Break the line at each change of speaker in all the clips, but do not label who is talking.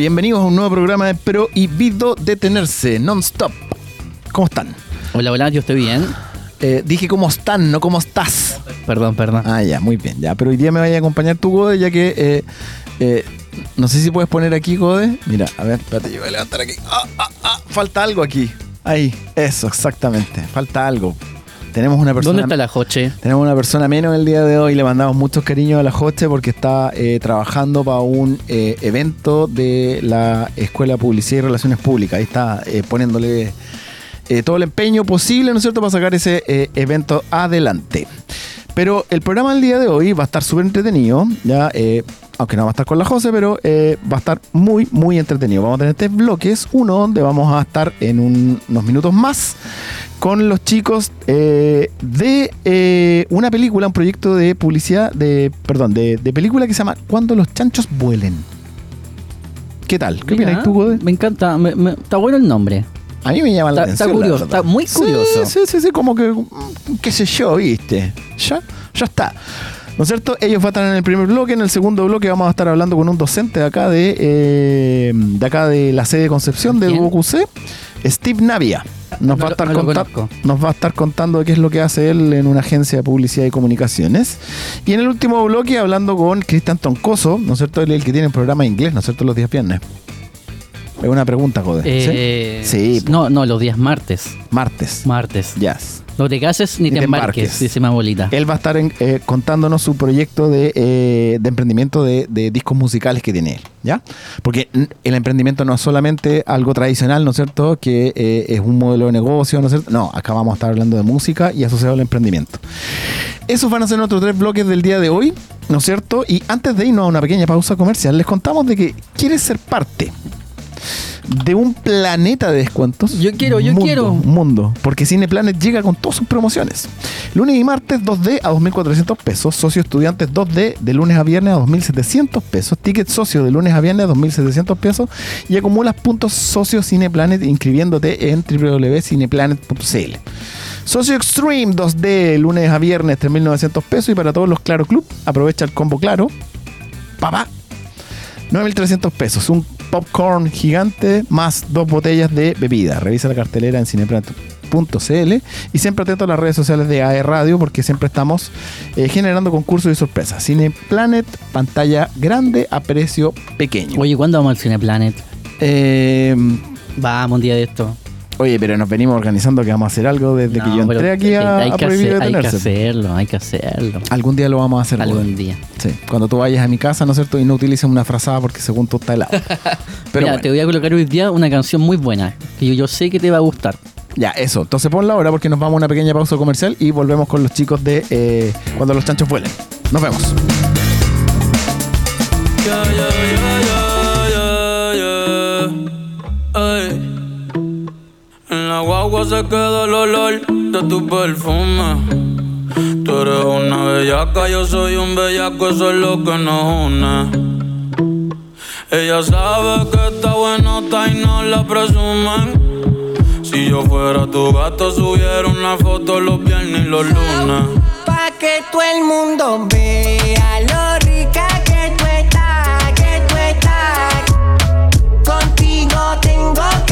Bienvenidos a un nuevo programa de Prohibido Detenerse, non-stop. ¿Cómo están?
Hola, hola, yo estoy bien.
Eh, dije cómo están, no cómo estás.
Perdón, perdón.
Ah, ya, muy bien. Ya, pero hoy día me vaya a acompañar tu Gode, ya que eh, eh, no sé si puedes poner aquí, Gode. Mira, a ver, espérate, yo voy a levantar aquí. Ah, ah, ah, falta algo aquí. Ahí, eso, exactamente. Falta algo. Tenemos una persona.
¿Dónde está la Joche?
Tenemos una persona menos el día de hoy. Le mandamos muchos cariños a la Joche porque está eh, trabajando para un eh, evento de la Escuela de Publicidad y Relaciones Públicas. Ahí está eh, poniéndole todo el empeño posible, ¿no es cierto?, para sacar ese evento adelante. Pero el programa del día de hoy va a estar súper entretenido, ya, eh, aunque no va a estar con la José, pero eh, va a estar muy, muy entretenido. Vamos a tener tres bloques, uno donde vamos a estar en un- unos minutos más con los chicos eh, de eh, una película, un proyecto de publicidad, de perdón, de, de película que se llama Cuando los chanchos vuelen. ¿Qué tal? ¿Qué
Mira,
opinas tú, Gode?
Me encanta, me- me- está bueno el nombre.
A mí me llama la
Está- está
atención. la
curioso, está muy curioso.
Sí, sí, sí, sí, como que, qué sé yo, viste. Ya, ya está. ¿No es cierto? Ellos van a estar en el primer bloque. En el segundo bloque vamos a estar hablando con un docente de acá de, eh, de acá de la sede de Concepción de. UOQC, Steve Navia. Nos,
No
va a estar
lo
nos va a estar contando qué es lo que hace él en una agencia de publicidad y comunicaciones. Y en el último bloque hablando con Cristian Toncoso, ¿no es cierto? Él es el que tiene el programa de inglés, ¿no es cierto? Los días viernes. Es una pregunta, joder.
Eh,
¿Sí? Sí,
No, no, los días martes.
Martes.
Martes.
Yes.
No te cases ni,
Ni
te embarques,
embarques.
dice mi abuelita.
Él va a estar en- eh, contándonos su proyecto de, eh, de emprendimiento de, de discos musicales que tiene él, ¿ya? Porque el emprendimiento no es solamente algo tradicional, ¿no es cierto? Que eh, es un modelo de negocio, ¿no es cierto? No, acá vamos a estar hablando de música y asociado al emprendimiento. Esos van a ser nuestros tres bloques del día de hoy, ¿no es cierto? Y antes de irnos a una pequeña pausa comercial, les contamos de que quieres ser parte de un planeta de descuentos.
Yo quiero, yo
Mundo,
quiero.
Mundo, porque Cineplanet llega con todas sus promociones. Lunes y martes 2D a 2.400 pesos, socio estudiantes 2D de lunes a viernes a 2.700 pesos, ticket socio de lunes a viernes a 2.700 pesos y acumulas puntos socio Cineplanet inscribiéndote en www.cineplanet.cl. Socio Extreme 2D lunes a viernes 3.900 pesos y para todos los Claro Club aprovecha el combo Claro. Papá, 9.300 pesos. Un popcorn gigante más dos botellas de bebida. Revisa la cartelera en cineplanet.cl y siempre atento a las redes sociales de AE Radio porque siempre estamos eh, generando concursos y sorpresas. Cineplanet, pantalla grande a precio pequeño.
Oye, ¿cuándo vamos al Cineplanet?
Eh,
Vamos un día de esto.
Oye, pero nos venimos organizando que vamos a hacer algo desde que yo entré aquí a,
hay,
a
que
Prohibido
hacer- hay que hacerlo, hay que hacerlo.
Algún día lo vamos a hacer.
Algún día.
Sí, cuando tú vayas a mi casa, ¿no es cierto? Y no utilices una frazada porque según tú está helado. Pero
Mira,
bueno.
te voy a colocar hoy día una canción muy buena, que yo, yo sé que te va a gustar.
Ya, eso. Entonces ponla ahora porque nos vamos a una pequeña pausa comercial y volvemos con los chicos de eh, Cuando los chanchos vuelen. Nos vemos.
Guagua se queda el olor de tu perfume. Tú eres una bellaca, yo soy un bellaco, eso es lo que nos une. Ella sabe que está buenota y no la presumen. Si yo fuera tu gato, subiera una foto los viernes y los lunes.
Pa' que todo el mundo vea lo rica que tú estás, que tú estás. Contigo tengo que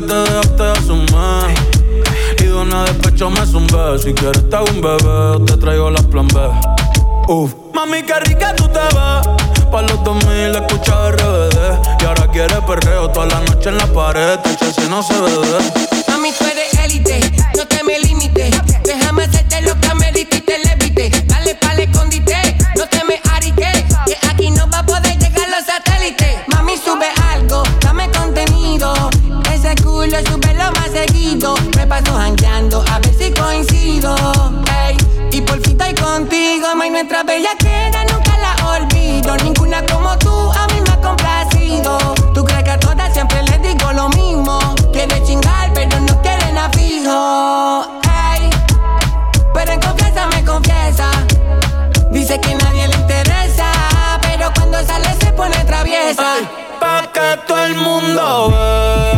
que
te dejaste asumir. Y de una despecho me zumbé. Si quieres te hago un bebé, te traigo las plan B. Uf. Mami, qué rica tú te ves. Pa' los 2000 escucha RBD. Y ahora quieres perreo toda la noche en la pared. Te si no se ve.
Mami, tú eres élite. No te me limites. Déjame hacerte lo que me diste y te levite. Dale pa'l escondite. No te me. Que aquí no va a poder llegar los satélites. Nuestra bella queda nunca la olvido. Ninguna como tú a mí me ha complacido. Tú crees que a todas siempre les digo lo mismo. Quieren chingar, pero no quieren a fijo. Pero en confianza me confiesa. Dice que nadie le interesa, pero cuando sale se pone traviesa.
Pa' que todo el mundo vea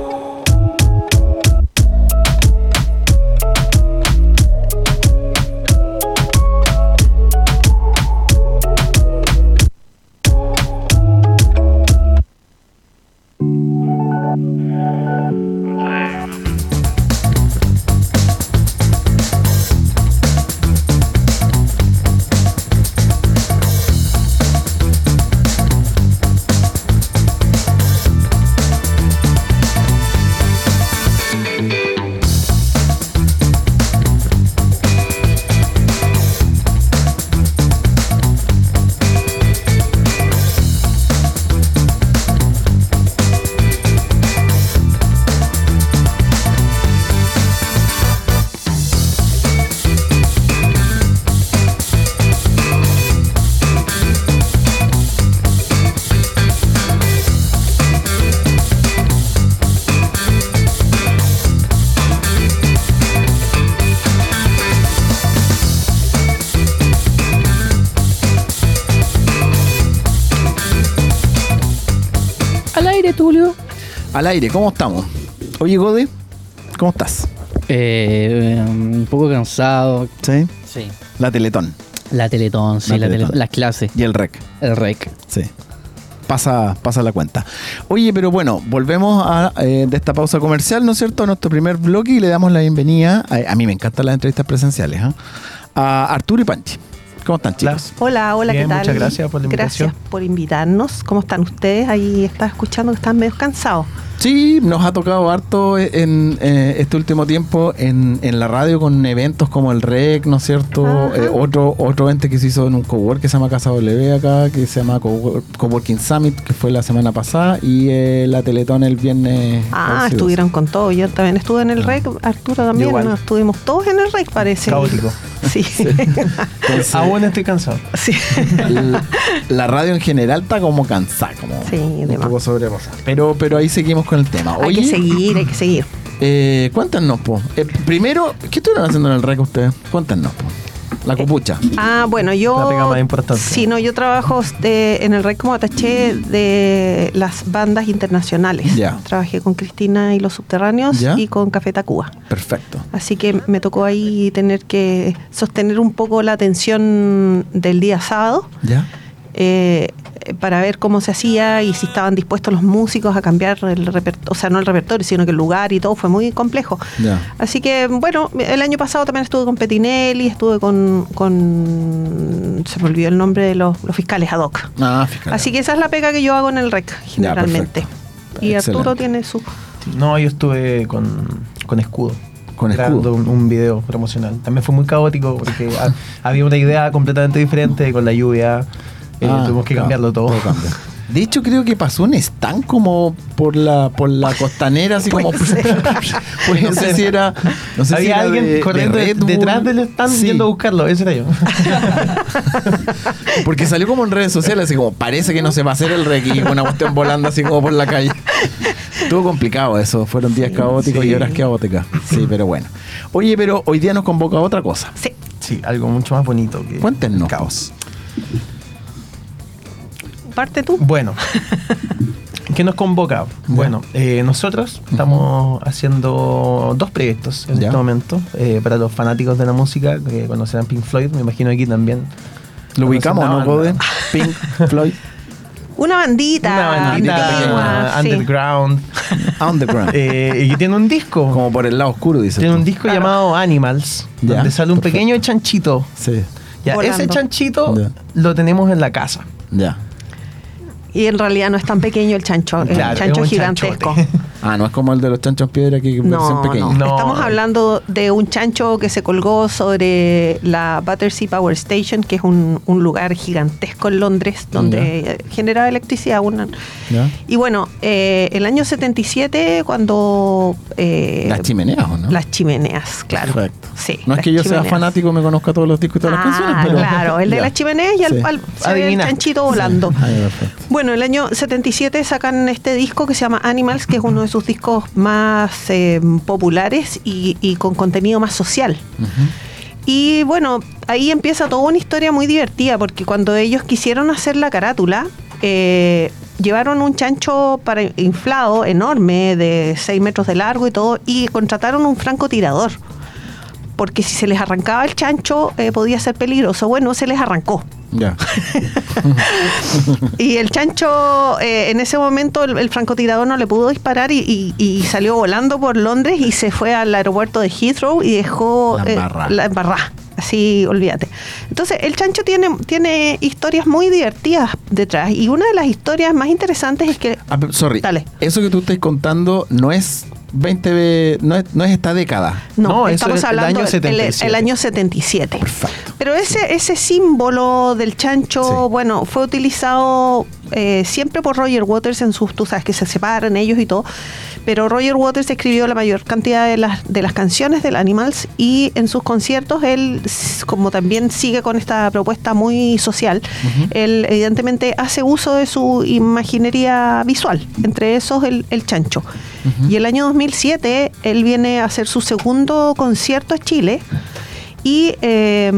Aire,
¿cómo estamos? Oye, Gode, ¿cómo estás?
Eh, un poco cansado.
Sí.
Sí.
La Teletón
La Teletón, sí,
La
la
Teletón.
Teletón. Las clases,
y el REC.
el rec.
Sí. Pasa, pasa la cuenta. Oye, pero bueno, volvemos a, eh, de esta pausa comercial, ¿no es cierto?, a nuestro primer bloque y le damos la bienvenida. A, a mí me encantan las entrevistas presenciales, ¿ah? A Arturo y Panchi. ¿Cómo están, chicos?
Hola, hola,
Bien,
¿qué tal?
muchas gracias por la invitación.
Gracias por invitarnos. ¿Cómo están ustedes? Ahí estaba escuchando que están medio cansados.
Sí, nos ha tocado harto en eh, este último tiempo en, en la radio con eventos como el REC, ¿no es cierto? Eh, otro otro evento que se hizo en un cowork que se llama Casa W acá, que se llama Cowork- Coworking Summit, que fue la semana pasada, y eh, la Teletón el viernes.
Ah,
11 y
estuvieron con todo. Yo también estuve en el REC. Arturo también.
Igual.
¿no? Estuvimos todos en el REC, parece.
Caótico.
Sí. Sí.
12. Entonces,
Aún estoy cansado.
la, la radio en general está como cansada, como
Sí,
un poco sobrepasada. Pero, pero ahí seguimos con el tema.
hay que
Oye,
seguir, hay que seguir.
eh, cuéntanos, po. Eh, primero, ¿qué estuvieron haciendo en el REC ustedes? Cuéntanos, po. La copucha.
Ah, bueno, yo.
La pega más importante.
Sí, no, yo trabajo de- en el REC como ataché de las bandas internacionales.
Ya.
Trabajé con Cristina y los Subterráneos
Ya.
y con Café Tacuba.
Perfecto.
Así que me tocó ahí tener que sostener un poco la atención del día sábado
¿Ya?
eh, para ver cómo se hacía y si estaban dispuestos los músicos a cambiar el repertorio, o sea, no el repertorio, sino que el lugar y todo fue muy complejo. Así que, bueno, el año pasado también estuve con Petinelli, estuve con, con se me olvidó el nombre de los, los fiscales ad hoc.
Ah, fíjate.
Así que esa es la pega que yo hago en el REC, generalmente. y Arturo tiene su...
No, yo estuve con, con escudo.
Con
grabando
escudo.
Un, un video promocional. También fue muy caótico porque ha- había una idea completamente diferente con la lluvia. Eh,
Ah,
tuvimos que cambiarlo todo.
cambia. De hecho, creo que pasó un stand como por la por la costanera, así como. pues no sé si era. No sé si
había
era
alguien
de-
corriendo detrás del stand
Sí,
yendo a buscarlo. Ese era yo.
Porque salió como en redes sociales, así como parece que no se va a hacer el reggae, y una cuestión volando así como por la calle. Estuvo complicado eso, fueron días caóticos y horas caóticas. Sí, pero bueno. Oye, pero hoy día nos convoca otra cosa.
Sí.
Sí, algo mucho más bonito que
Cuéntenos.
el caos.
Parte tú.
Bueno, ¿qué nos convoca? Bueno, eh, nosotros estamos haciendo dos proyectos en
Ya.
este momento. eh, para los fanáticos de la música que conocerán Pink Floyd, me imagino aquí también.
Lo ubicamos, ¿no, Pink Floyd
Una bandita.
Una bandita
antigua, sí.
underground
Underground.
eh, y que tiene un disco.
como por el lado oscuro, dice.
tiene un disco llamado Animals,
Ya,
donde sale un
perfecto.
pequeño chanchito.
Sí,
Ya,
Volando.
ese chanchito
Ya.
lo tenemos en la casa.
ya.
Y en realidad no es tan pequeño el chancho, es
Claro,
un chancho
es
gigantesco.
chanchote.
Ah, no es como el de los chanchos en piedra que
No, No. Estamos hablando de un chancho que se colgó sobre la Battersea Power Station, que es un, un lugar gigantesco en Londres donde eh, genera electricidad. una-
¿Ya?
Y bueno, eh, el año 77, cuando... eh,
Las chimeneas, ¿o no?
Las chimeneas, claro.
Perfecto.
Sí,
no es
las
que yo sea fanático me conozca todos los discos y todas las
Ah,
canciones, pero.
claro, el de
Ya.
las chimeneas y al,
Sí.
al- se ve el chanchito volando.
Ah, ya, perfecto.
Bueno, el año 77 sacan este disco que se llama Animals, que es uno de sus discos más eh, populares y, y con contenido más social. Y bueno, ahí empieza toda una historia muy divertida, porque cuando ellos quisieron hacer la carátula, eh, llevaron un chancho para inflado enorme, de 6 metros de largo y todo, y contrataron un francotirador. Porque si se les arrancaba el chancho, eh, podía ser peligroso. Bueno, se les arrancó.
Ya.
Y el chancho, eh, en ese momento, el, el francotirador no le pudo disparar y, y- y salió volando por Londres y se fue al aeropuerto de Heathrow y dejó
La
eh, la embarrá. Así, olvídate. Entonces, el chancho tiene, tiene historias muy divertidas detrás. Y una de las historias más interesantes es que.
Ah, sorry.
Dale.
Eso que tú estás contando no es 20. ve- No es, no es esta década.
No, estamos
es el
hablando
año
del el-
77.
el año 77.
Perfecto.
Pero ese, ese símbolo del chancho,
Sí.
bueno, fue utilizado eh, siempre por Roger Waters en sus, tú sabes que se separan ellos y todo, pero Roger Waters escribió la mayor cantidad de las, de las canciones del Animals y en sus conciertos él, como también sigue con esta propuesta muy social, él evidentemente hace uso de su imaginería visual, entre esos el, el chancho. Y el año 2007 él viene a hacer su segundo concierto a Chile y eh,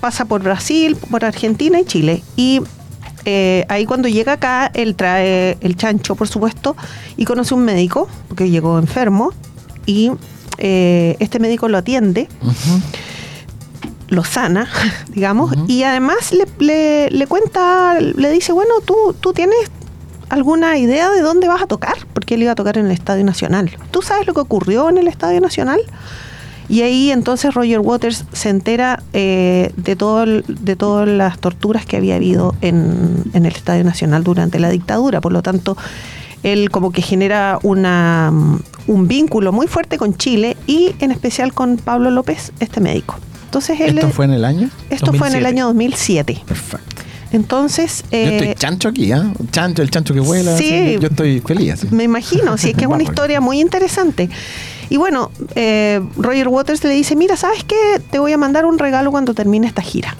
pasa por Brasil, por Argentina y Chile. Y eh, ahí cuando llega acá, él trae el chancho, por supuesto, y conoce un médico, porque llegó enfermo, y eh, este médico lo atiende, lo sana, digamos, y además le, le- le cuenta, le dice, bueno, tú, tú tienes alguna idea de dónde vas a tocar, porque él iba a tocar en el Estadio Nacional. ¿Tú sabes lo que ocurrió en el Estadio Nacional? Y ahí entonces Roger Waters se entera eh, de, todo el- de todas las torturas que había habido en, en el Estadio Nacional durante la dictadura. Por lo tanto, él como que genera una, un vínculo muy fuerte con Chile y en especial con Pablo López, este médico. Entonces él
¿Esto fue en el año?
esto fue en el
2007.
año 2007.
Perfecto.
Entonces,
yo estoy
eh,
chancho aquí, ¿ah? Chancho, el chancho que vuela.
Sí.
así, yo estoy feliz. así.
Me imagino, sí, es que es una historia muy interesante. Y bueno, eh, Roger Waters le dice, mira, ¿sabes qué? Te voy a mandar un regalo cuando termine esta gira.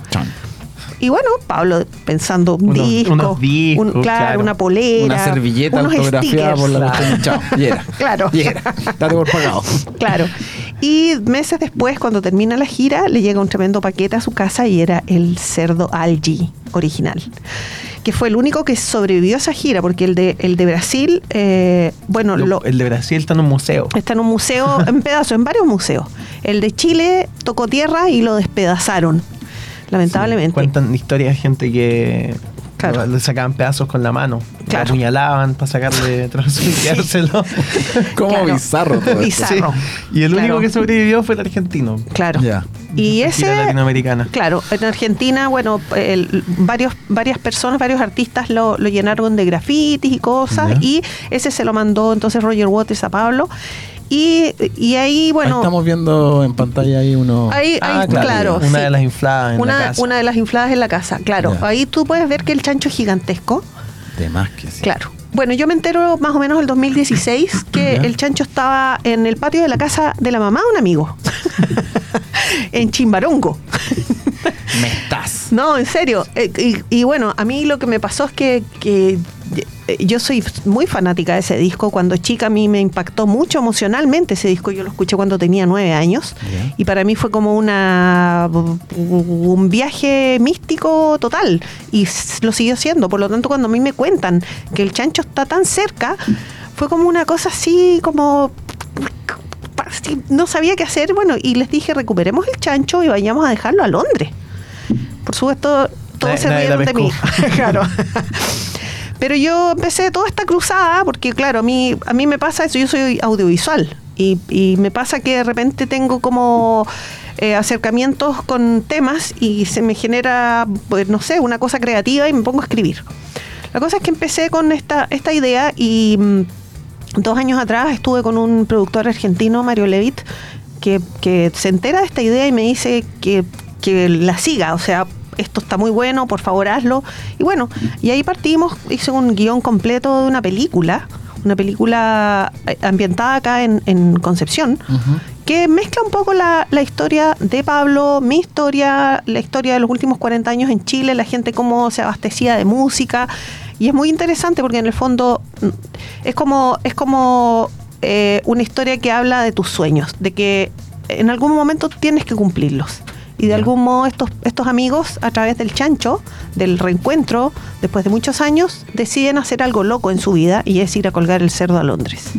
Y bueno, Pablo pensando un
Unos-
disco,
unos discos,
un- claro,
claro.
una polera,
Una servilleta
unos
autografiada
stickers.
por la. Chao. Y era.
Claro.
Y era. Date por pagado.
Claro. Y meses después, cuando termina la gira, le llega un tremendo paquete a su casa y era el cerdo Algi original. Que fue el único que sobrevivió a esa gira, porque el de, el de Brasil, eh, bueno,
Lo-
lo,
el de Brasil está en un museo.
Está en un museo, en pedazos, en varios museos. El de Chile tocó tierra y lo despedazaron, lamentablemente.
Cuentan historias de gente que
Claro.
le sacaban pedazos con la mano.
Claro.
Lo apuñalaban para sacarle trozos y quedárselo.
Como
Claro.
bizarro todo esto.
Bizarro.
Y el
Claro.
único que sobrevivió fue el argentino.
Claro. Y ese,
latinoamericana.
claro, en Argentina, bueno, el- varios, varias personas, varios artistas lo, lo llenaron de grafitis y cosas, y ese se lo mandó entonces Roger Waters a Pablo. Y, y ahí, bueno,
Ahí estamos viendo en pantalla ahí uno.
ahí, ahí,
Ah,
claro,
Una
sí.
de las infladas en
una,
la casa.
una de las infladas en la casa, claro.
Ya.
Ahí tú puedes ver que el chancho es gigantesco.
De más que sí.
Claro. Bueno, yo me entero más o menos el 2016 que el chancho estaba en el patio de la casa de la mamá de un amigo. en Chimbarongo.
Me estás.
No, en serio. Eh, y, y bueno, a mí lo que me pasó es que, que, yo soy muy fanática de ese disco. Cuando chica a mí me impactó mucho emocionalmente ese disco. Yo lo escuché cuando tenía nueve años. Y para mí fue como una un viaje místico total. Y lo siguió siendo. Por lo tanto, cuando a mí me cuentan que el chancho está tan cerca, fue como una cosa así como no sabía qué hacer, bueno, y les dije, recuperemos el chancho y vayamos a dejarlo a Londres. Por supuesto, todos
Nadie-
se
nadie
rieron de mí. claro. Pero yo empecé toda esta cruzada, porque claro, a mí, a mí me pasa eso, yo soy audiovisual, y, me pasa que de repente tengo como eh, acercamientos con temas y se me genera, pues no sé, una cosa creativa y me pongo a escribir. La cosa es que empecé con esta, esta idea y mm, dos años atrás estuve con un productor argentino, Mario Levitt, que, que se entera de esta idea y me dice que, que la siga, o sea, esto está muy bueno, por favor hazlo. Y bueno, y ahí partimos, hice un guion completo de una película, una película eh, ambientada acá en, en Concepción, que mezcla un poco la, la historia de Pablo, mi historia, la historia de los últimos 40 años en Chile, la gente cómo se abastecía de música. Y es muy interesante porque en el fondo mm, es como, es como eh, una historia que habla de tus sueños, de que en algún momento tienes que cumplirlos. Y de algún modo estos, estos amigos, a través del chancho, del reencuentro, después de muchos años, deciden hacer algo loco en su vida y es ir a colgar el cerdo a Londres.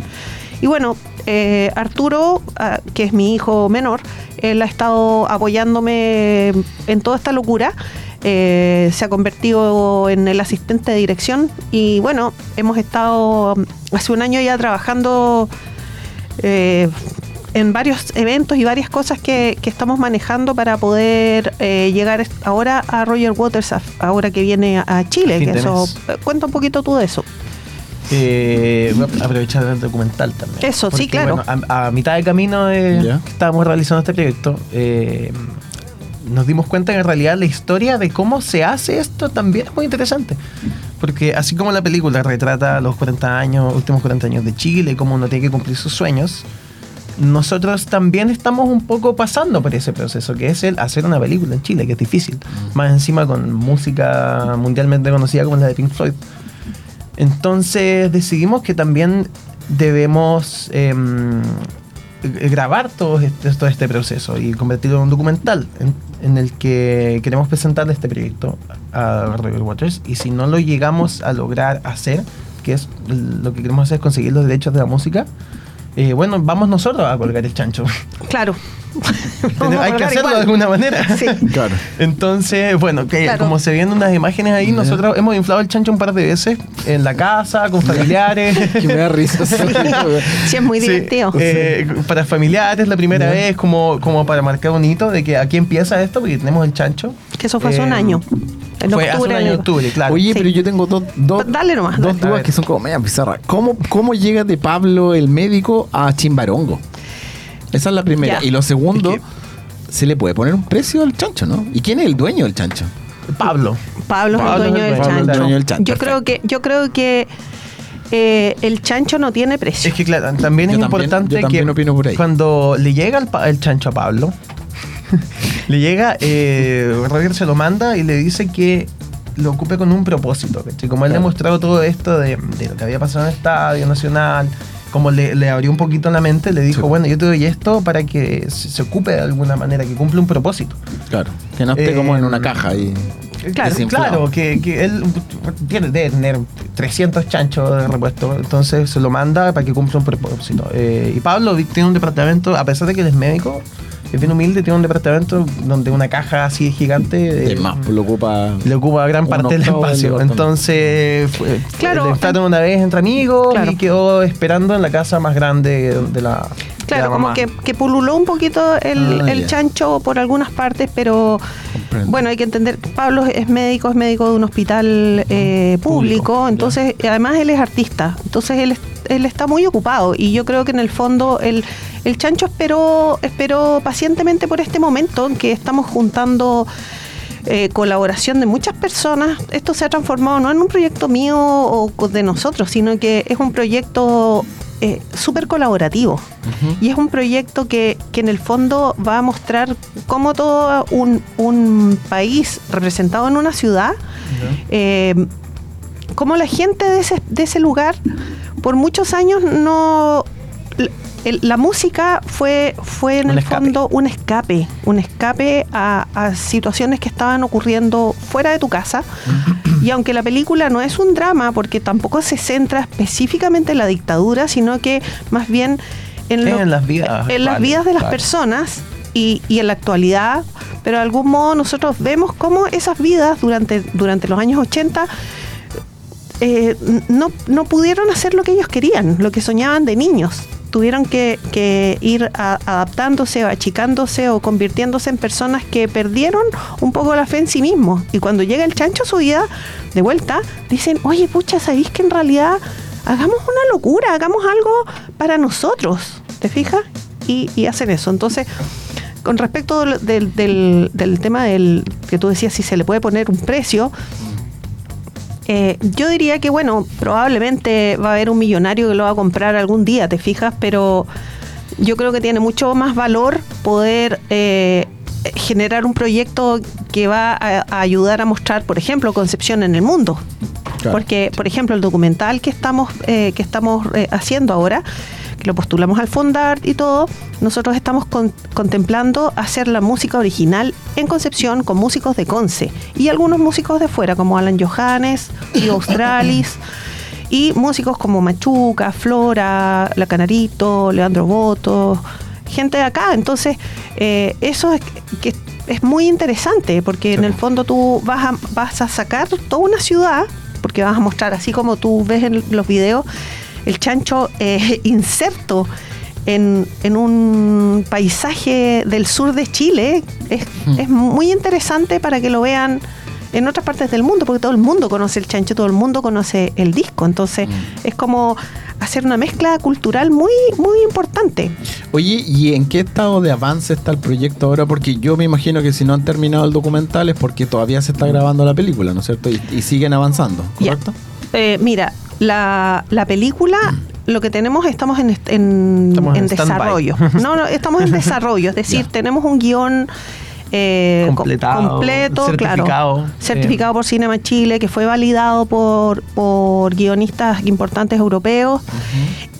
Y bueno, eh, Arturo, ah, que es mi hijo menor, él ha estado apoyándome en toda esta locura. Eh, se ha convertido en el asistente de dirección y bueno, hemos estado mm, hace un año ya trabajando eh, en varios eventos y varias cosas que, que estamos manejando para poder eh, llegar ahora a Roger Waters, a- ahora que viene a Chile. Que eso, eh, cuenta un poquito tú de eso.
Eh, voy a aprovechar el documental también.
Eso, sí, claro.
bueno, a, a mitad de camino de que estábamos realizando este proyecto, eh, nos dimos cuenta que en realidad la historia de cómo se hace esto también es muy interesante. Porque así como la película retrata los 40 años, últimos 40 años de Chile, cómo uno tiene que cumplir sus sueños, nosotros también estamos un poco pasando por ese proceso, que es el hacer una película en Chile, que es difícil. Más encima con música mundialmente conocida como la de Pink Floyd. Entonces decidimos que también debemos em, grabar todo este, todo este proceso y convertirlo en un documental en, en el que queremos presentar este proyecto a Roger Waters y si no lo llegamos a lograr hacer, que es lo que queremos hacer es conseguir los derechos de la música, eh, bueno, vamos nosotros a colgar el chancho.
Claro.
Hay que hacerlo
igual.
de alguna manera.
Sí.
Claro.
Entonces, bueno, que
Claro.
como se ven unas imágenes ahí, nosotros hemos inflado el chancho un par de veces en la casa, con familiares.
Que me da risa.
Sí, es muy
Sí,
divertido.
eh, para familiares, la primera vez, como, como para marcar un hito de que aquí empieza esto, porque tenemos el chancho.
Que eso fue hace un
Eh,
año. En
fue hace un
octubre.
año en octubre, claro.
Oye,
Sí.
pero yo tengo dos, dos,
Dale nomás,
dos
dale.
A
dudas que son como media bizarras. ¿Cómo, ¿Cómo llega de Pablo el médico a Chimbarongo? Esa es la primera.
Ya.
Y lo segundo,
Es que-
se le puede poner un precio al chancho, ¿no? ¿Y quién es el dueño del chancho?
Pablo.
Pablo es el dueño del chancho.
dueño del chancho,
Yo creo que, yo creo que eh, el chancho no tiene precio.
Es que claro, también
Yo
es
también-
importante
yo también
que
opino por ahí.
cuando le llega el chancho a Pablo, le llega, eh, Roger se lo manda y le dice que lo ocupe con un propósito. ¿cachai? Como él le ha
Claro.
mostrado todo esto de, de lo que había pasado en el Estadio Nacional, como le, le abrió un poquito la mente, le dijo,
Sí.
bueno, yo te doy esto para que se, se ocupe de alguna manera, que cumple un propósito.
Claro. Que no esté
Eh,
como en una caja y.
Claro,
desinflado.
claro que, que él tiene, debe tener 300 chanchos de repuesto, entonces se lo manda para que cumpla un propósito. Eh, y Pablo tiene un departamento, a pesar de que él es médico, es bien humilde, tiene un departamento donde una caja así gigante eh,
más, lo ocupa.
le ocupa gran parte del espacio. Entonces, fue,
Claro.
le una vez entre amigos
Claro.
y quedó esperando en la casa más grande de la.
Claro,
la
como que, que pululó un poquito el,
Ah,
el chancho por algunas partes, pero
Comprendo.
bueno, hay que entender, Pablo es médico, es médico de un hospital eh, público,
Público,
entonces además él es artista, entonces él, él está muy ocupado y yo creo que en el fondo el, el chancho esperó, esperó pacientemente por este momento en que estamos juntando eh, colaboración de muchas personas. Esto se ha transformado no en un proyecto mío o de nosotros, sino que es un proyecto eh, súper colaborativo. Y es un proyecto que, que en el fondo va a mostrar cómo todo un, un país representado en una ciudad, eh, cómo la gente de ese, de ese lugar por muchos años no... el- la música fue, fue en
Un
el
escape.
fondo un escape, un escape a, a situaciones que estaban ocurriendo fuera de tu casa. Y aunque la película no es un drama, porque tampoco se centra específicamente en la dictadura, sino que más bien en, lo-
En las vidas
en las
actuales,
vidas de las personas y, y en la actualidad, pero de algún modo nosotros vemos cómo esas vidas durante, durante los años 80 eh, no, no pudieron hacer lo que ellos querían, lo que soñaban de niños. Tuvieron que, ir a- adaptándose o achicándose o convirtiéndose en personas que perdieron un poco la fe en sí mismos. Y cuando llega el chancho a su vida, de vuelta, dicen, oye, pucha, ¿sabéis que en realidad hagamos una locura, hagamos algo para nosotros? ¿Te fijas? Y, y hacen eso. Entonces, con respecto del- del tema del que tú decías si se le puede poner un precio, eh, yo diría que, bueno, probablemente va a haber un millonario que lo va a comprar algún día, ¿te fijas? Pero yo creo que tiene mucho más valor poder eh, generar un proyecto que va a, a ayudar a mostrar, por ejemplo, Concepción en el mundo.
Claro.
Porque, por ejemplo, el documental que estamos, eh, que estamos eh, haciendo ahora, lo postulamos al Fondart y todo, nosotros estamos con- contemplando hacer la música original en Concepción con músicos de Conce y algunos músicos de fuera, como Alan Johannes y Australis. Y músicos como Machuca, Flora, La Canarito, Leandro Boto, gente de acá. Entonces, eh, eso es que es muy interesante porque en el fondo tú vas a, vas a sacar toda una ciudad, porque vas a mostrar, así como tú ves en los videos, el chancho eh, inserto en, en un paisaje del sur de Chile. Es, es muy interesante para que lo vean en otras partes del mundo, porque todo el mundo conoce el chancho, todo el mundo conoce el disco. Entonces, es como hacer una mezcla cultural muy, muy importante.
Oye, ¿y en qué estado de avance está el proyecto ahora? Porque yo me imagino que si no han terminado el documental es porque todavía se está grabando la película, ¿no es cierto? Y, y siguen avanzando. ¿correcto?
Eh, mira, la, la película, lo que tenemos, estamos en, en,
Estamos
en
en stand-by.
desarrollo. No, no, estamos en desarrollo. Es decir, tenemos un guion eh,
Completado,
completo,
certificado,
claro. Certificado por Cinema Chile, que fue validado por, por guionistas importantes europeos.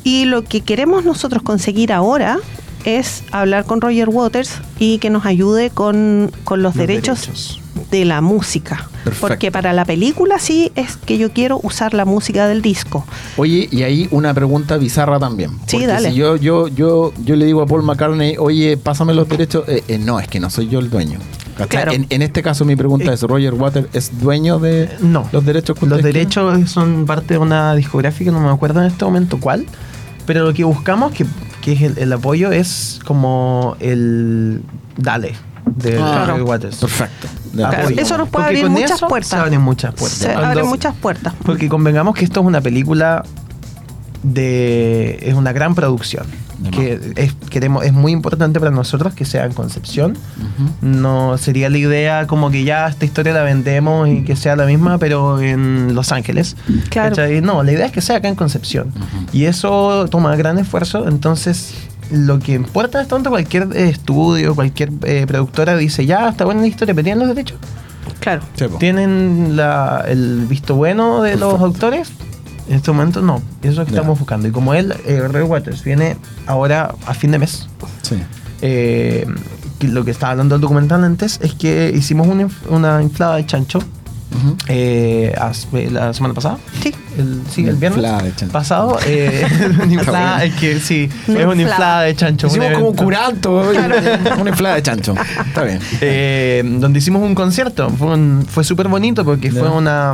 Y lo que queremos nosotros conseguir ahora es hablar con Roger Waters y que nos ayude con, con los,
Los
derechos,
derechos.
De la música.
Perfecto.
Porque para la película sí es que yo quiero usar la música del disco.
Oye, y ahí una pregunta bizarra también.
Sí,
Porque
dale.
Si yo, yo, yo, yo le digo a Paul McCartney, oye, pásame los derechos. eh, eh, no, es que no soy yo el dueño.
Claro.
En, en este caso mi pregunta es, ¿Roger Waters es dueño de
No.
los derechos
Los derechos son parte de una discográfica, no me acuerdo en este momento cuál. Pero lo que buscamos, que, que es el, el apoyo, es como el Dale de
Ah,
Roger
Claro.
Waters.
Perfecto.
Claro,
apoyo.
eso nos puede
Porque
abrir muchas puertas.
Se abren muchas puertas.
Se
Cuando-
abren muchas puertas.
Porque convengamos que esto es una película de es una gran producción
De
que es, queremos es muy importante para nosotros que sea en Concepción no sería la idea como que ya esta historia la vendemos y que sea la misma pero en Los Ángeles
Claro.
¿cachai? no la idea es que sea acá en Concepción y eso toma gran esfuerzo entonces lo que importa es tanto cualquier estudio cualquier eh, productora dice ya está buena la historia pero tienen los derechos
Claro.
Sí,
tienen la- el visto bueno de los autores. En este momento no, eso es lo que estamos buscando. Y como él, eh, Ray Waters, viene ahora a fin de mes,
Sí.
eh, lo que estaba hablando el documental antes es que hicimos una, una inflada de chancho eh, as- la semana pasada.
Sí.
El, sí, el viernes pasado. Eh, inflada, es que sí,
Una
es una
inflada.
de chancho. un
Hicimos como un curanto, una inflada de chancho. Está bien.
Eh, donde hicimos un concierto. Fue, un- fue súper bonito porque fue una,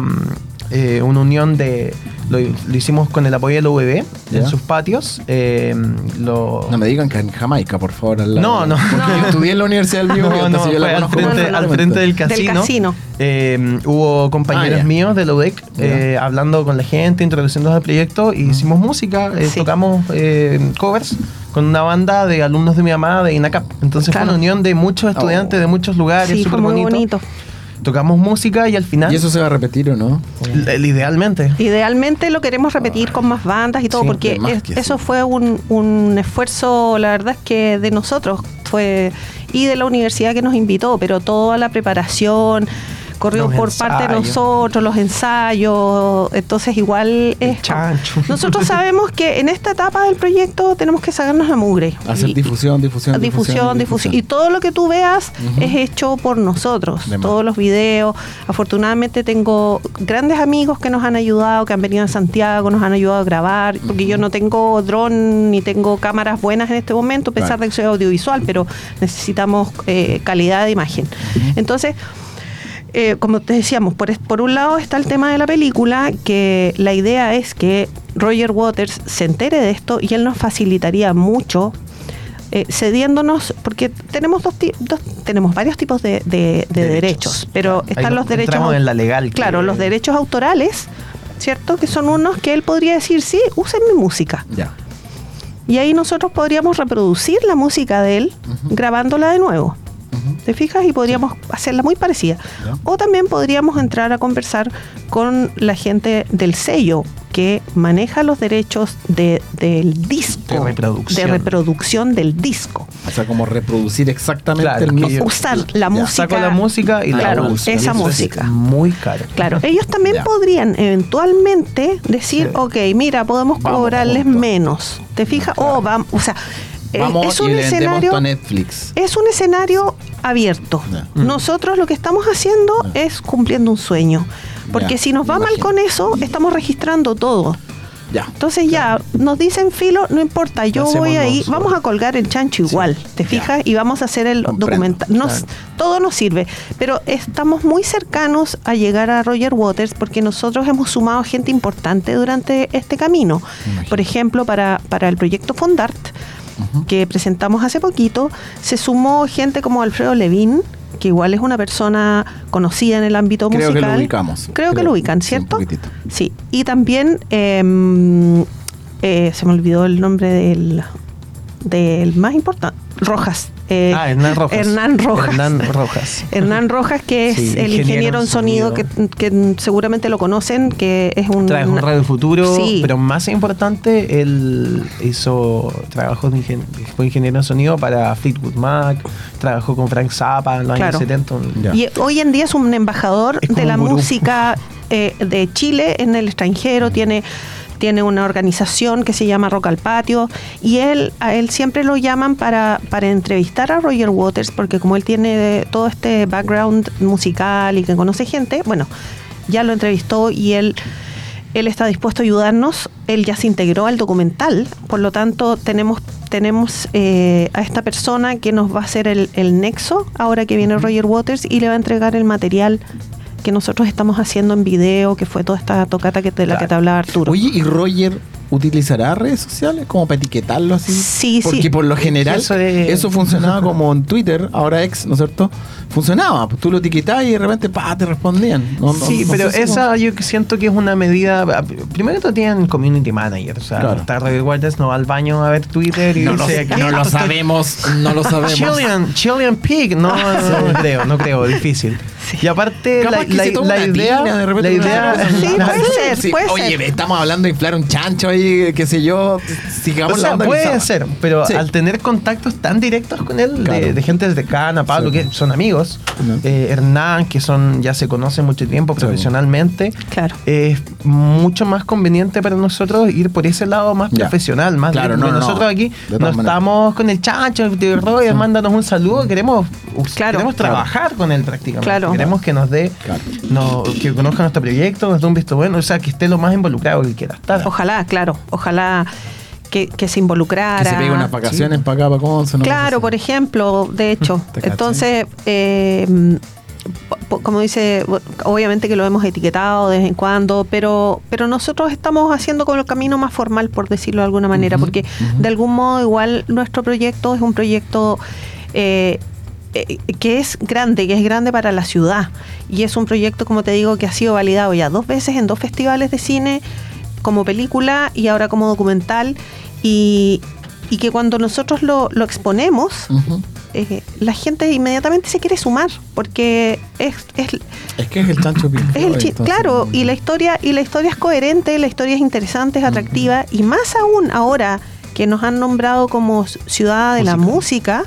eh, una unión de. Lo, lo hicimos con el apoyo de la UBB
Ya.
en sus patios. Eh, lo,
No me digan que en Jamaica, por favor. al lado.
No, no.
Porque yo estudié en la Universidad del Bío,
no, no,
yo la
al frente, al frente del casino.
casino.
Eh, hubo compañeros
Ah,
míos de la UDEC eh, hablando con la gente, introduciéndonos al proyecto y hicimos música, eh,
Sí.
tocamos eh, covers con una banda de alumnos de mi mamá de INACAP. Entonces fue una unión de muchos estudiantes de muchos lugares,
Sí,
súper
fue muy
bonito.
bonito.
Tocamos música y al final,
¿Y eso se va a repetir o no?
l- idealmente,
Idealmente lo queremos repetir con más bandas y todo,
Sí,
porque es- eso
sí.
fue un, un esfuerzo, la verdad es que de nosotros fue y de la universidad que nos invitó, pero toda la preparación corrió
Los
por parte de nosotros, los ensayos, entonces igual es...
chancho.
Nosotros sabemos que en esta etapa del proyecto tenemos que sacarnos la mugre.
Hacer
Y-
difusión, difusión,
difusión, difusión. Y todo lo que tú veas es hecho por nosotros.
De más.
Todos los videos. Afortunadamente tengo grandes amigos que nos han ayudado, que han venido a Santiago, nos han ayudado a grabar, porque yo no tengo dron ni tengo cámaras buenas en este momento, a pesar
Claro.
de que soy audiovisual, pero necesitamos eh, calidad de imagen. Entonces, eh, como te decíamos, por, por un lado está el tema de la película, que la idea es que Roger Waters se entere de esto y él nos facilitaría mucho. eh, cediéndonos, porque tenemos dos, dos- tenemos varios tipos de, de- de derechos,
Derechos.
pero están los derechos
en la legal, que-
claro, los derechos autorales, ¿cierto? Que son unos que él podría decir, sí, usen mi música.
Ya.
Y ahí nosotros podríamos reproducir la música de él grabándola de nuevo. ¿Te fijas? Y podríamos hacerla muy parecida.
Ya.
O también podríamos entrar a conversar con la gente del sello que maneja los derechos de- del disco.
De reproducción.
de reproducción del disco.
O sea, como reproducir exactamente
Claro,
el mismo.
Usar la
Ya.
música.
Saco la música y la
Claro,
uso.
esa
eso es
música.
muy caro.
Claro, ellos también
Ya.
podrían eventualmente decir,
Sí.
ok, mira, podemos
Vamos
cobrarles
juntos.
menos. ¿Te fijas? O vamos, o sea,
Vamos
es
y
un
le
escenario
esto a Netflix.
es un escenario abierto.
Ya.
Nosotros lo que estamos haciendo es cumpliendo un sueño. Porque si nos va mal con eso, estamos registrando todo.
Ya.
Entonces ya nos dicen filo, no importa, yo
Hacemos
voy ahí,
nosotros.
vamos a colgar el chancho igual, ¿te fijas? Y vamos a hacer el
Comprendo,
documental. Nos-
claro.
Todo nos sirve, pero estamos muy cercanos a llegar a Roger Waters porque nosotros hemos sumado gente importante durante este camino. Por ejemplo, para, para el proyecto Fondart, que presentamos hace poquito, se sumó gente como Alfredo Levín, que igual es una persona conocida en el ámbito
Creo que
musical.
lo ubicamos.
Creo, que
Creo,
lo ubican,
sí, un
¿cierto?
poquitito.
Sí, y también em, eh, se me olvidó el nombre del, del más importante, Rojas. eh,
Ah, Hernán Rojas.
Hernán Rojas.
Hernán Rojas.
Hernán Rojas, que es
Sí,
el ingeniero en sonido, Que, que seguramente lo conocen, que es un...
Trabaja en
una-
Radio Futuro,
Sí.
pero más importante, él hizo trabajos de ingen- fue ingeniero en sonido para Fleetwood Mac, trabajó con Frank Zappa en los
Claro.
años 70. un-
Ya.
Y hoy en día es un embajador
Es
de la música eh, de Chile en el extranjero, tiene tiene una organización que se llama Rock al Patio y él a él siempre lo llaman para, para entrevistar a Roger Waters porque como él tiene todo este background musical y que conoce gente, bueno, ya lo entrevistó y él él está dispuesto a ayudarnos, él ya se integró al documental, por lo tanto tenemos tenemos eh, a esta persona que nos va a hacer el, el nexo ahora que viene Roger Waters y le va a entregar el material que nosotros estamos haciendo en video, que fue toda esta tocata que de la que te hablaba Arturo.
Oye, ¿y Roger utilizará redes sociales como para etiquetarlo así?
Sí,
Porque
sí.
por lo general
Eso
funcionaba como en Twitter, ahora ex, ¿no es cierto? Funcionaba, pues tú lo etiquetabas y de repente pa, te respondían. No-
Sí,
no
pero esa yo que siento que es una medida. Primero que todo tienen community manager. O sea,
Claro.
Roger Waters, no va al baño a ver Twitter y
No lo,
dice,
no lo sabemos, no lo sabemos.
Chilean, Chilean Pig, no, no, creo, no creo, difícil. Y aparte,
Capaz
la, la- idea,
tina, de repente
la idea.
Sí, puede ser, puede
Oye,
ser.
estamos hablando de inflar un chancho ahí, qué sé yo. Sigamos
O
la
sea,
onda
puede ser, pero
Sí.
al tener contactos tan directos con él, de-
Claro.
de, gente desde Cana, Pablo,
Sí.
que son amigos,
No.
eh, Hernán, que son ya se conocen mucho tiempo profesionalmente,
Claro.
es mucho más conveniente para nosotros ir por ese lado más
Ya.
profesional, más
Claro, no,
nosotros aquí no
maneras.
estamos con el chancho, de Roger, mándanos un saludo, queremos,
Claro.
queremos
Claro.
trabajar con él prácticamente,
Claro.
queremos que nos dé,
Claro.
no, que conozca nuestro proyecto, nos dé un visto bueno, o sea, que esté lo más involucrado que quiera estar.
Ojalá, claro, ojalá que, que se involucrara.
Que se pegue unas vacaciones para acá, para Conce. ¿no?
Claro, por ejemplo, de hecho. Entonces, eh, como dice, obviamente que lo hemos etiquetado de vez en cuando, pero, pero nosotros estamos haciendo con el camino más formal, por decirlo de alguna manera, porque de algún modo igual nuestro proyecto es un proyecto... eh, eh, que es grande, que es grande para la ciudad. Y es un proyecto, como te digo, que ha sido validado ya dos veces en dos festivales de cine, como película y ahora como documental. Y, y que cuando nosotros lo, lo exponemos, eh, la gente inmediatamente se quiere sumar, porque es, es,
Es que es el chancho
es el claro, y la historia, y la historia es coherente, la historia es interesante, es atractiva, y más aún ahora que nos han nombrado como ciudad de la música.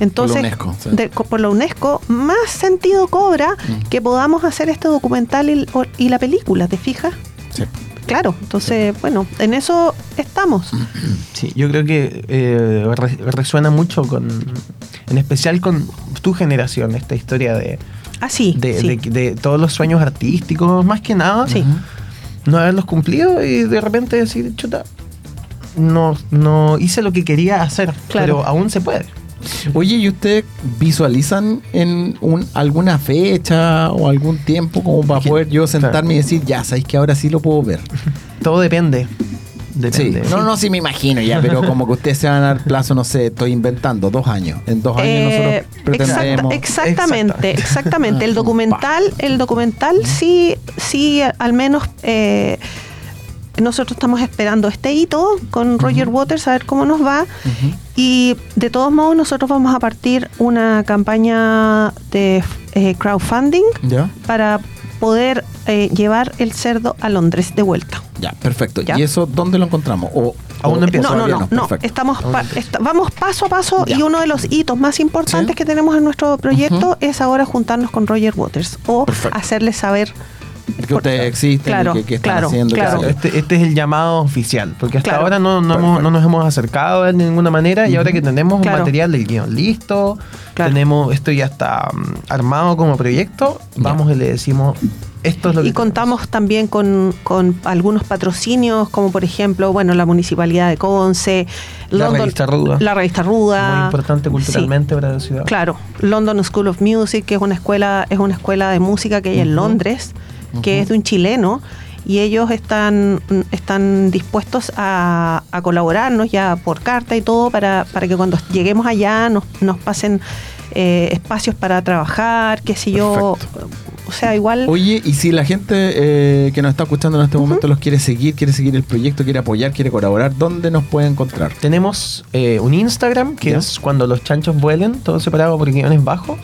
Entonces,
UNESCO, sí.
de- co- por la UNESCO, más sentido cobra
Mm.
que podamos hacer este documental y, y la película, ¿te fijas?
Sí.
Claro, entonces, bueno, en eso estamos.
Sí, yo creo que eh, re- resuena mucho con, en especial con tu generación, esta historia de,
Así,
de,
sí.
de- de todos los sueños artísticos, más que nada,
Sí.
no haberlos cumplido y de repente decir, chuta, no, no hice lo que quería hacer,
Claro.
pero aún se puede.
Oye, ¿y ustedes visualizan en un, alguna fecha o algún tiempo como para
Que-
poder yo sentarme
claro.
y decir, ya, sabéis que ahora sí lo puedo ver?
Todo depende.
Sí. No, no, sí me imagino ya, pero como que ustedes se van a dar plazo, no sé, estoy inventando, dos años. En dos años
Eh,
nosotros pretendemos...
exacta- exactamente, exactamente. El documental, el documental sí, sí, al menos eh, nosotros estamos esperando este hito con Roger Waters a ver cómo nos va. Y de todos modos nosotros vamos a partir una campaña de eh, crowdfunding
¿Ya?
para poder eh, llevar el cerdo a Londres de vuelta.
Ya, perfecto.
Ya.
¿Y eso dónde lo encontramos? O,
Aún no empieza.
No, no, no, no.
perfecto.
Estamos pa-
no
vamos paso a paso
Ya.
y uno de los hitos más importantes
Sí.
que tenemos en nuestro proyecto es ahora juntarnos con Roger Waters o
Perfecto.
hacerle saber
que ustedes existen
Claro,
y que, que están
claro,
haciendo.
claro.
Este, este es el llamado oficial, porque hasta
Claro.
ahora no, no, hemos- no nos hemos acercado de ninguna manera y ahora que tenemos
Claro.
un material del guion listo,
Claro.
tenemos esto ya está mm, armado como proyecto, vamos y le decimos esto es lo que
y contamos también con, con algunos patrocinios como por ejemplo bueno la municipalidad de Conce
La revista Ruda.
la revista Ruda
muy importante
Sí.
culturalmente para la ciudad.
Claro, London School of Music, que es una escuela, es una escuela de música que hay en Londres, que es de un chileno, y ellos están, están dispuestos a, a colaborarnos ya por carta y todo para, para que cuando lleguemos allá nos, nos pasen eh, espacios para trabajar, qué sé yo. O sea, igual.
Oye, y si la gente eh, que nos está escuchando en este momento los quiere seguir, quiere seguir el proyecto, quiere apoyar, quiere colaborar, ¿dónde nos puede encontrar?
Tenemos eh, un Instagram que
Ya.
es cuando los chanchos vuelen, todo separado por guiones bajos,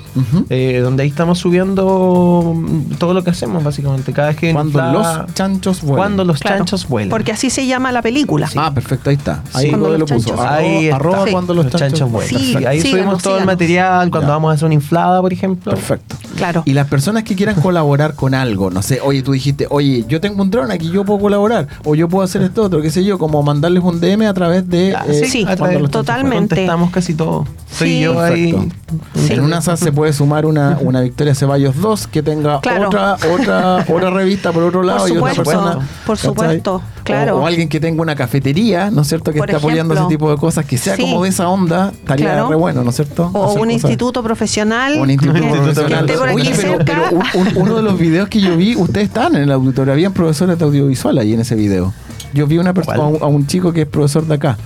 eh, donde ahí estamos subiendo mm, todo lo que hacemos básicamente. Cada vez que
Cuando los chanchos vuelan.
cuando los
claro,
chanchos vuelen.
Porque así se llama la película.
Ah, perfecto, ahí está. Ahí
Sí.
Lo
los
puso.
chanchos-
Arroba,
Ahí está.
arroba
Sí.
cuando los, chanchos, vuelan.
Sí,
Perfecto. Ahí
síganos,
subimos todo el material cuando
Ya.
vamos a hacer una inflada, por ejemplo.
Perfecto.
Claro.
Y las personas que quieran colaborar con algo, no sé, oye, tú dijiste, oye, yo tengo un dron aquí, yo puedo colaborar, o yo puedo hacer esto otro, qué sé yo, como mandarles un DM a través de.
Ah,
eh,
sí,
a
Cuando
través-
los chanchos
totalmente.
Contestamos casi todo. Soy
Sí.
yo ahí.
Perfecto.
Sí.
En una SAS se puede sumar una, una Victoria Ceballos 2 que tenga
Claro.
otra, otra, otra revista por otro lado
Por
y otra persona.
por
¿cachai?
supuesto, claro.
O, o alguien que tenga una cafetería, ¿no es cierto? Que
Por
esté apoyando ese tipo de cosas, que sea
Sí.
como de esa onda, estaría
Claro.
re bueno, ¿no es cierto?
O
Hacer
un
cosas-
instituto profesional.
Un instituto
que-
profesional.
que esté por aquí
Oye, pero,
cerca.
pero un- un- uno de los videos que yo vi, ustedes estaban en el auditorio, habían profesores de audiovisual ahí en ese video. Yo vi una persona, a, un- a un chico que es profesor de acá.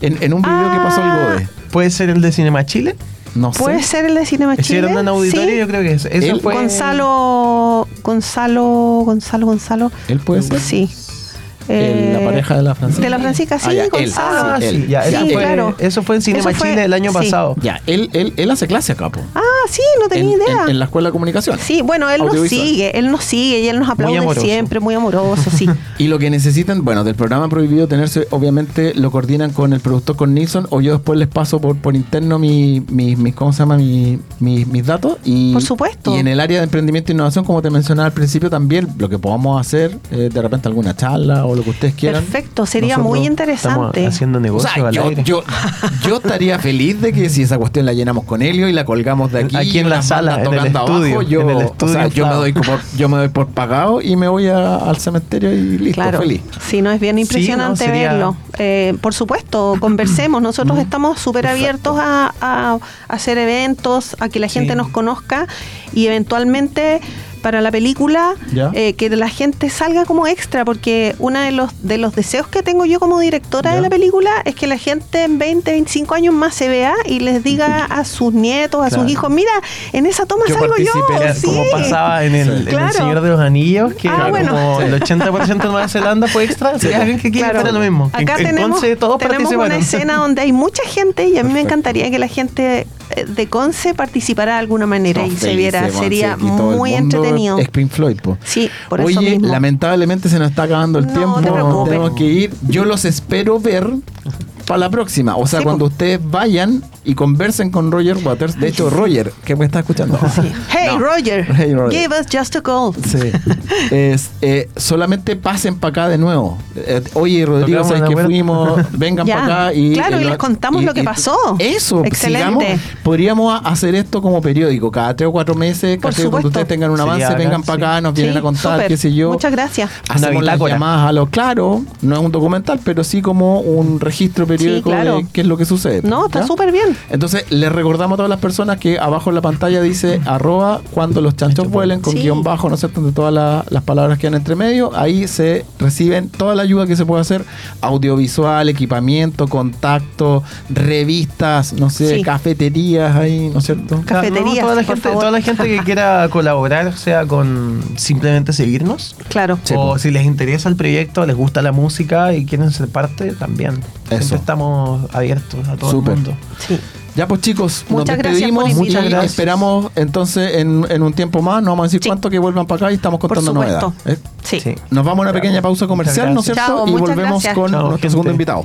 En, en un video que pasó el
Ah.
Gode.
Puede ser el de Cinema Chile.
No sé.
Puede ser el de Cinema Chile.
Hicieron un auditorio,
Sí.
yo creo que es. Eso
Él-
fue.
Gonzalo, Gonzalo, Gonzalo, Gonzalo.
Él puede ser.
Sí.
El-
Eh,
la pareja de la Francisca.
De la Francisca, sí,
Ah, ya, él.
Gonzalo.
Ah,
Sí,
sí,
él.
ya,
Sí,
eso, fue,
claro.
eso fue en Cinema
fue-
Chile el año
sí.
pasado.
Ya, él, él, él hace clase acá, po.
Ah, sí, no tenía
en,
idea.
en- en la escuela de comunicación.
Sí, bueno, él nos sigue, él nos sigue y él nos aplaude siempre, muy amoroso, sí.
Y lo que necesitan, bueno, del programa prohibido tenerse, obviamente lo coordinan con el productor, con Nilsson, o yo después les paso por, por interno mi, mi, mi- ¿cómo se llama? Mi- mi- mis datos. Y,
Por supuesto.
Y en el área de emprendimiento e innovación, como te mencionaba al principio, también lo que podamos hacer, eh, de repente alguna charla o lo que ustedes quieran.
Perfecto, sería
Nosotros
muy interesante.
haciendo
O
negocio
sea,
al
yo,
aire.
yo, yo estaría feliz de que si esa cuestión la llenamos con helio y la colgamos de aquí,
Aquí en la sala, en el
tocando
estudio,
abajo, yo,
en el
o
estudio
sea, yo me doy por, yo me doy por pagado y me voy a- al cementerio y listo,
Claro,
feliz.
sí, no es bien
Sí,
impresionante
no, sería-
verlo. Eh, por supuesto, conversemos. Nosotros estamos súper abiertos a, a- a hacer eventos, a que la gente
Sí.
nos conozca y eventualmente para la película eh, que la gente salga como extra, porque uno de los, de los deseos que tengo yo como directora
Ya.
de la película es que la gente en 20, 25 años más se vea y les diga a sus nietos, a
Claro.
sus hijos, mira, en esa toma
Yo
salgo yo. sí".
como pasaba en el, en El
Claro.
Señor de los Anillos, que
Ah, bueno.
como el 80% de Nueva Zelanda fue extra. Sí, alguien que quiere
Claro.
hacer lo mismo.
Acá
en, en
tenemos,
Conce todos
tenemos una escena donde hay mucha gente y a mí me encantaría que la gente de Conce participara de alguna manera
No,
y se viera.
bueno,
Sería muy entretenido.
es Pink Floyd, po.
Sí, por
Oye,
eso mismo.
lamentablemente se nos está acabando el
No,
tiempo.
te.
Tenemos que ir. Yo los espero ver para la próxima. O sea,
Sí,
cuando
po.
ustedes vayan y conversen con Roger Waters. De hecho, Roger, que me está escuchando.
Hey, Hey
No.
Roger,
Hey, Roger.
give us just a call.
Sí. Es, eh, solamente pasen para acá de nuevo. Eh, oye, Rodrigo,
Tocamos
¿sabes que fuimos? Vengan para acá y.
Claro, y
lo-
les contamos lo que pasó.
Eso,
Excelente.
sigamos. Podríamos hacer esto como periódico, cada tres o cuatro meses, cuando ustedes tengan un avance,
bacán,
vengan para
sí.
acá, nos vienen
Sí,
a contar, qué sé yo.
Muchas gracias.
Hacemos las llamadas a lo claro, no es un documental, pero sí como un registro periódico
claro.
de qué es lo que sucede.
No, está súper bien.
Entonces, les recordamos a todas las personas que abajo en la pantalla dice arroba cuando los chanchos vuelen con
Sí.
guion bajo, ¿no es cierto? De todas la- las palabras que han entre medio. Ahí se reciben toda la ayuda que se puede hacer: audiovisual, equipamiento, contacto, revistas, no sé,
Sí.
cafeterías ahí, ¿no es cierto?
Ca- Cafeterías,
toda, la
por
gente,
favor.
toda la gente que quiera colaborar, sea con simplemente seguirnos,
Claro.
O
po.
si les interesa el proyecto, les gusta la música y quieren ser parte, también.
Eso.
Estamos abiertos a todo
Súper.
el mundo.
Sí.
Ya pues chicos,
Muchas
nos
gracias
despedimos.
por
Muchas gracias. Esperamos entonces en, en un tiempo más, no vamos a decir
Sí.
cuánto, que vuelvan para acá y estamos contando novedades. ¿eh?
Sí.
Nos vamos a una pequeña pausa comercial, ¿no es cierto?
gracias.
y volvemos
gracias.
con
Chao,
nuestro
gente.
segundo invitado.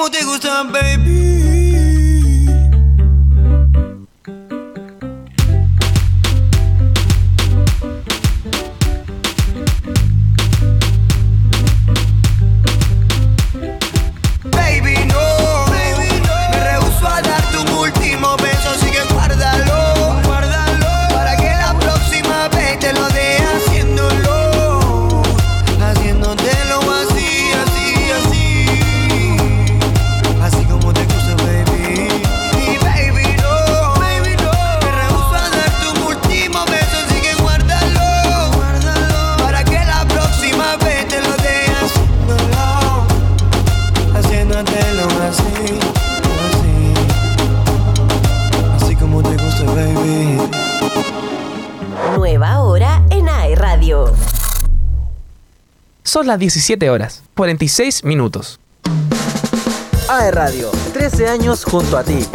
Así como te gusta, baby. Baby,
Son las 17 horas, 46 minutos.
AE Radio, 13 años junto a ti.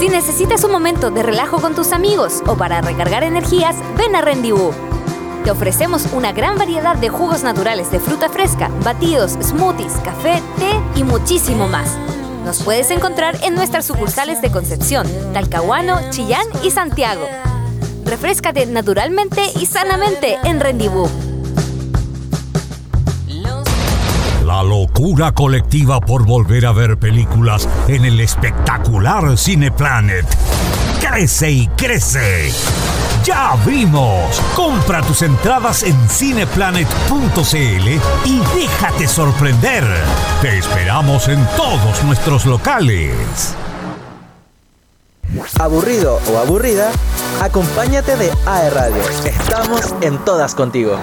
Si necesitas un momento de relajo con tus amigos o para recargar energías, ven a Rendibú. Te ofrecemos una gran variedad de jugos naturales de fruta fresca, batidos, smoothies, café, té y muchísimo más. Nos puedes encontrar en nuestras sucursales de Concepción, Talcahuano, Chillán y Santiago. Refrescate naturalmente y sanamente en Rendibú.
Locura colectiva por volver a ver películas en el espectacular Cineplanet. Crece y crece. ¡Ya abrimos! Compra tus entradas en cineplanet.cl y déjate sorprender. Te esperamos en todos nuestros locales.
Aburrido o aburrida, acompáñate de AE Radio. Estamos en todas contigo.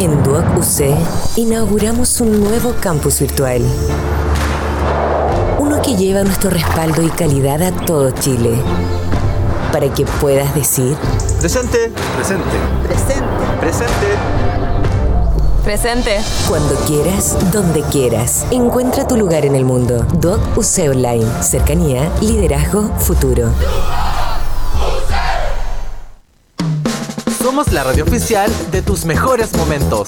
En Duoc UC inauguramos un nuevo campus virtual. Uno que lleva nuestro respaldo y calidad a todo Chile. Para que puedas decir,
Presente. Presente.
Presente.
Presente.
presente. Cuando quieras, donde quieras. Encuentra tu lugar en el mundo. Doc UC Online. Cercanía, liderazgo, futuro.
La radio oficial de tus mejores momentos.